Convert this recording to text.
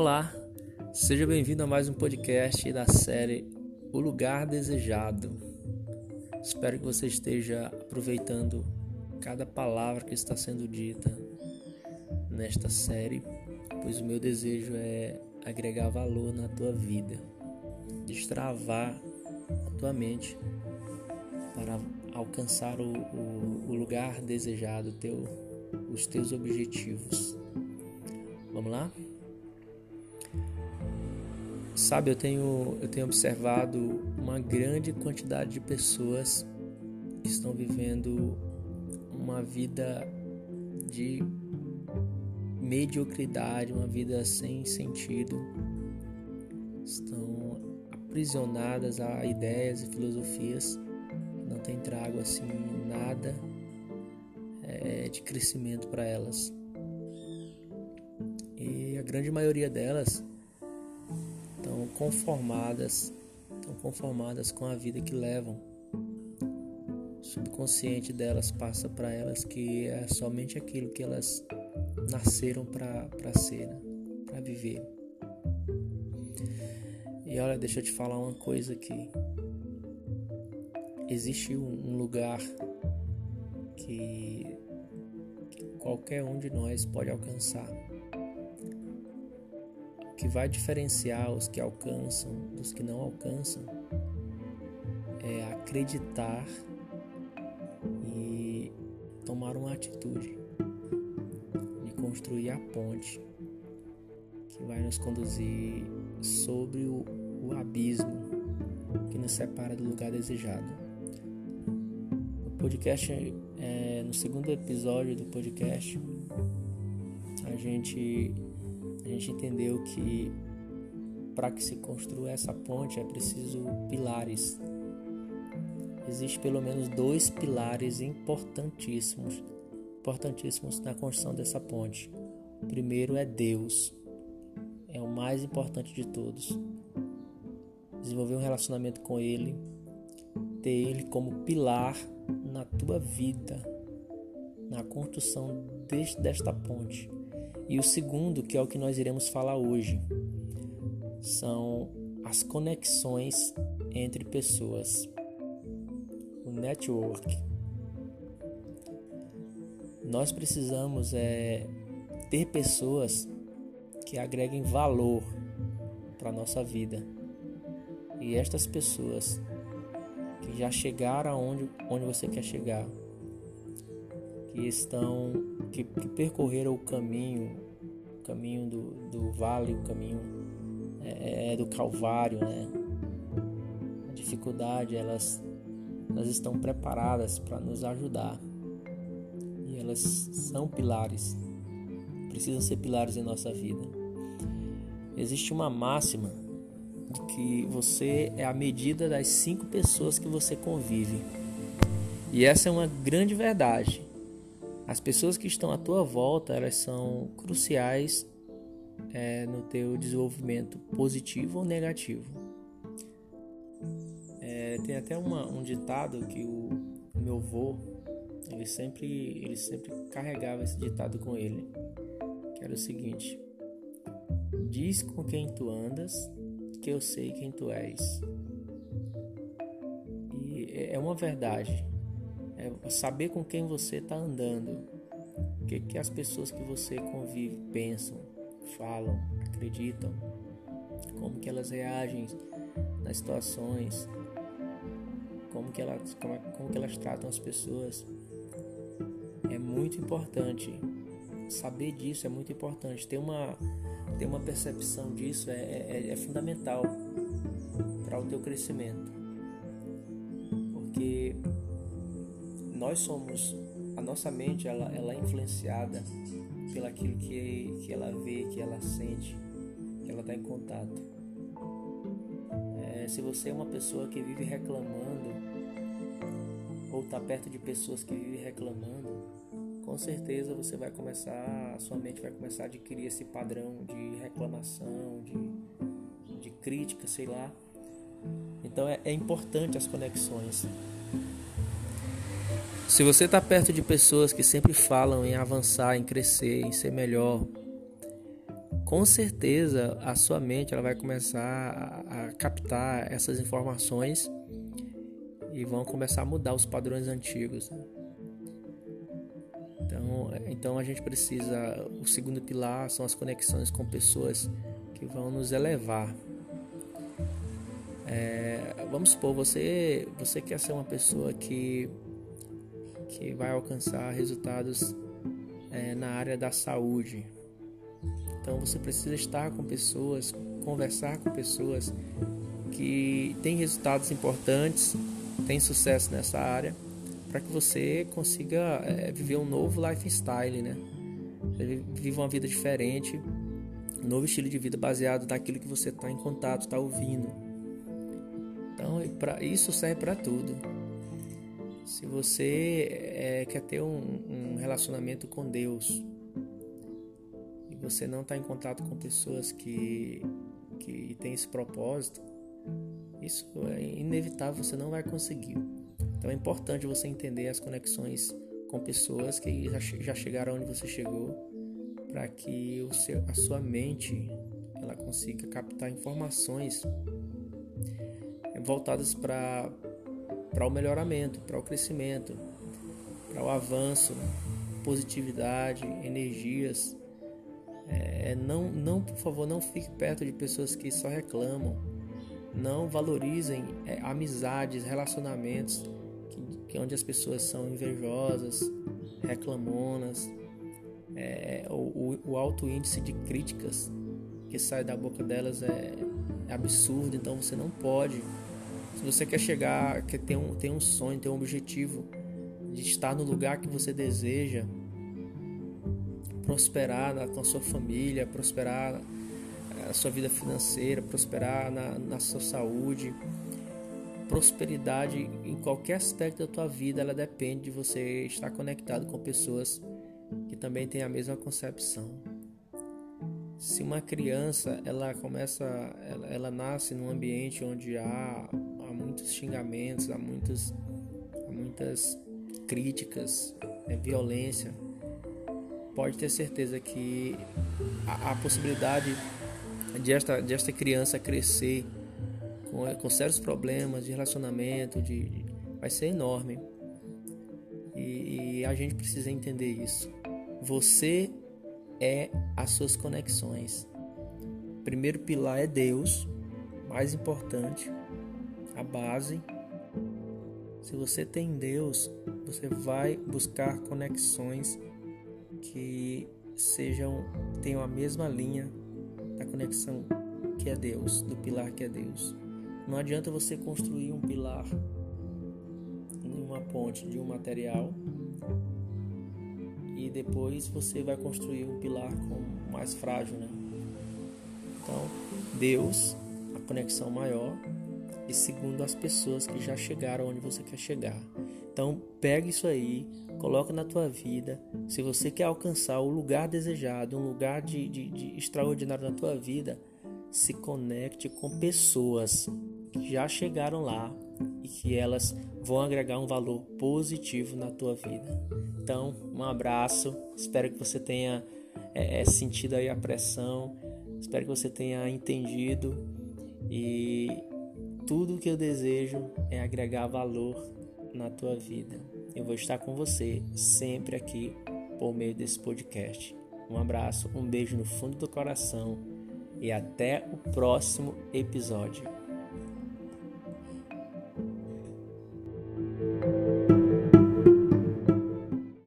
Olá, seja bem-vindo a mais um podcast da série O Lugar Desejado. Espero que você esteja aproveitando cada palavra que está sendo dita nesta série, pois o meu desejo é agregar valor na tua vida, destravar a tua mente para alcançar o, o, o lugar desejado, teu, os teus objetivos. Vamos lá? Sabe, eu tenho, eu tenho observado uma grande quantidade de pessoas que estão vivendo uma vida de mediocridade, uma vida sem sentido. Estão aprisionadas a ideias e filosofias não têm trago assim nada é, de crescimento para elas. E a grande maioria delas conformadas, estão conformadas com a vida que levam. O subconsciente delas passa para elas que é somente aquilo que elas nasceram para ser, né? para viver. E olha, deixa eu te falar uma coisa aqui. Existe um lugar que, que qualquer um de nós pode alcançar que vai diferenciar os que alcançam dos que não alcançam é acreditar e tomar uma atitude de construir a ponte que vai nos conduzir sobre o, o abismo que nos separa do lugar desejado. No podcast, é, no segundo episódio do podcast, a gente a gente entendeu que para que se construa essa ponte é preciso pilares. Existem pelo menos dois pilares importantíssimos, importantíssimos na construção dessa ponte. O primeiro é Deus, é o mais importante de todos. Desenvolver um relacionamento com Ele, ter Ele como pilar na tua vida, na construção deste, desta ponte. E o segundo, que é o que nós iremos falar hoje, são as conexões entre pessoas, o network. Nós precisamos é, ter pessoas que agreguem valor para a nossa vida. E estas pessoas que já chegaram aonde onde você quer chegar, que estão que, que percorreram o caminho, o caminho do, do vale, o caminho é, é, do Calvário, né? A dificuldade, elas, elas estão preparadas para nos ajudar e elas são pilares, precisam ser pilares em nossa vida. Existe uma máxima de que você é a medida das cinco pessoas que você convive. E essa é uma grande verdade. As pessoas que estão à tua volta, elas são cruciais é, no teu desenvolvimento positivo ou negativo. É, tem até uma, um ditado que o, meu avô, ele sempre, ele sempre carregava esse ditado com ele, que era o seguinte: Diz com quem tu andas, que eu sei quem tu és. E é, é uma verdade é saber com quem você está andando, o que, que as pessoas que você convive pensam, falam, acreditam, como que elas reagem nas situações, como que elas, como, como que elas tratam as pessoas. É muito importante saber disso, é muito importante. Ter uma, ter uma percepção disso é, é, é fundamental para o teu crescimento. Nós somos a nossa mente ela, ela é influenciada pelo aquilo que, que ela vê, que ela sente, que ela está em contato. É, se você é uma pessoa que vive reclamando ou está perto de pessoas que vivem reclamando, com certeza você vai começar, a sua mente vai começar a adquirir esse padrão de reclamação, de, de crítica, sei lá. Então é, é importante as conexões. Se você está perto de pessoas que sempre falam em avançar, em crescer, em ser melhor, com certeza a sua mente ela vai começar a, captar essas informações e vão começar a mudar os padrões antigos. Né? Então, então a gente precisa. O segundo pilar são as conexões com pessoas que vão nos elevar. É, vamos supor, você, você quer ser uma pessoa que, que vai alcançar resultados é, na área da saúde. Então você precisa estar com pessoas, conversar com pessoas que têm resultados importantes, têm sucesso nessa área, para que você consiga é, viver um novo lifestyle, né? Viva uma vida diferente, um novo estilo de vida baseado naquilo que você está em contato, está ouvindo. Então, isso serve para tudo. Se você é, quer ter um, um, relacionamento com Deus e você não está em contato com pessoas que, que têm esse propósito, isso é inevitável, você não vai conseguir. Então é importante você entender as conexões com pessoas que já, chegaram onde você chegou, para que o seu, a sua mente ela consiga captar informações voltadas para o melhoramento, para o crescimento, para o avanço, positividade, energias. É, não, não, por favor, não fique perto de pessoas que só reclamam. Não valorizem é, amizades, relacionamentos, que, que, onde as pessoas são invejosas, reclamonas. É, o, o alto índice de críticas que sai da boca delas é, é absurdo, então você não pode se você quer chegar, quer ter um, ter um sonho, ter um objetivo de estar no lugar que você deseja, prosperar na, com a sua família, prosperar na sua vida financeira, prosperar na, na sua saúde, prosperidade em qualquer aspecto da tua vida, ela depende de você estar conectado com pessoas que também têm a mesma concepção. Se uma criança ela começa, ela, ela nasce num ambiente onde há muitos xingamentos, há, muitos, há muitas críticas, é, violência, pode ter certeza que a, a possibilidade de esta, de esta criança crescer com, com sérios problemas de relacionamento de, de vai ser enorme. E, e a gente precisa entender isso. Você é as suas conexões. primeiro pilar é Deus, mais importante a base. Se você tem Deus, você vai buscar conexões que sejam tenham a mesma linha da conexão que é Deus, do pilar que é Deus. Não adianta você construir um pilar uma ponte de um material e depois você vai construir um pilar com mais frágil, né? Então, Deus, a conexão maior, e segundo as pessoas que já chegaram onde você quer chegar. Então, pega isso aí, coloca na tua vida. Se você quer alcançar o lugar desejado, um lugar de, de, de extraordinário na tua vida, se conecte com pessoas que já chegaram lá e que elas vão agregar um valor positivo na tua vida. Então, um abraço. Espero que você tenha é, sentido aí a pressão. Espero que você tenha entendido e tudo o que eu desejo é agregar valor na tua vida. Eu vou estar com você sempre aqui por meio desse podcast. Um abraço, um beijo no fundo do coração e até o próximo episódio.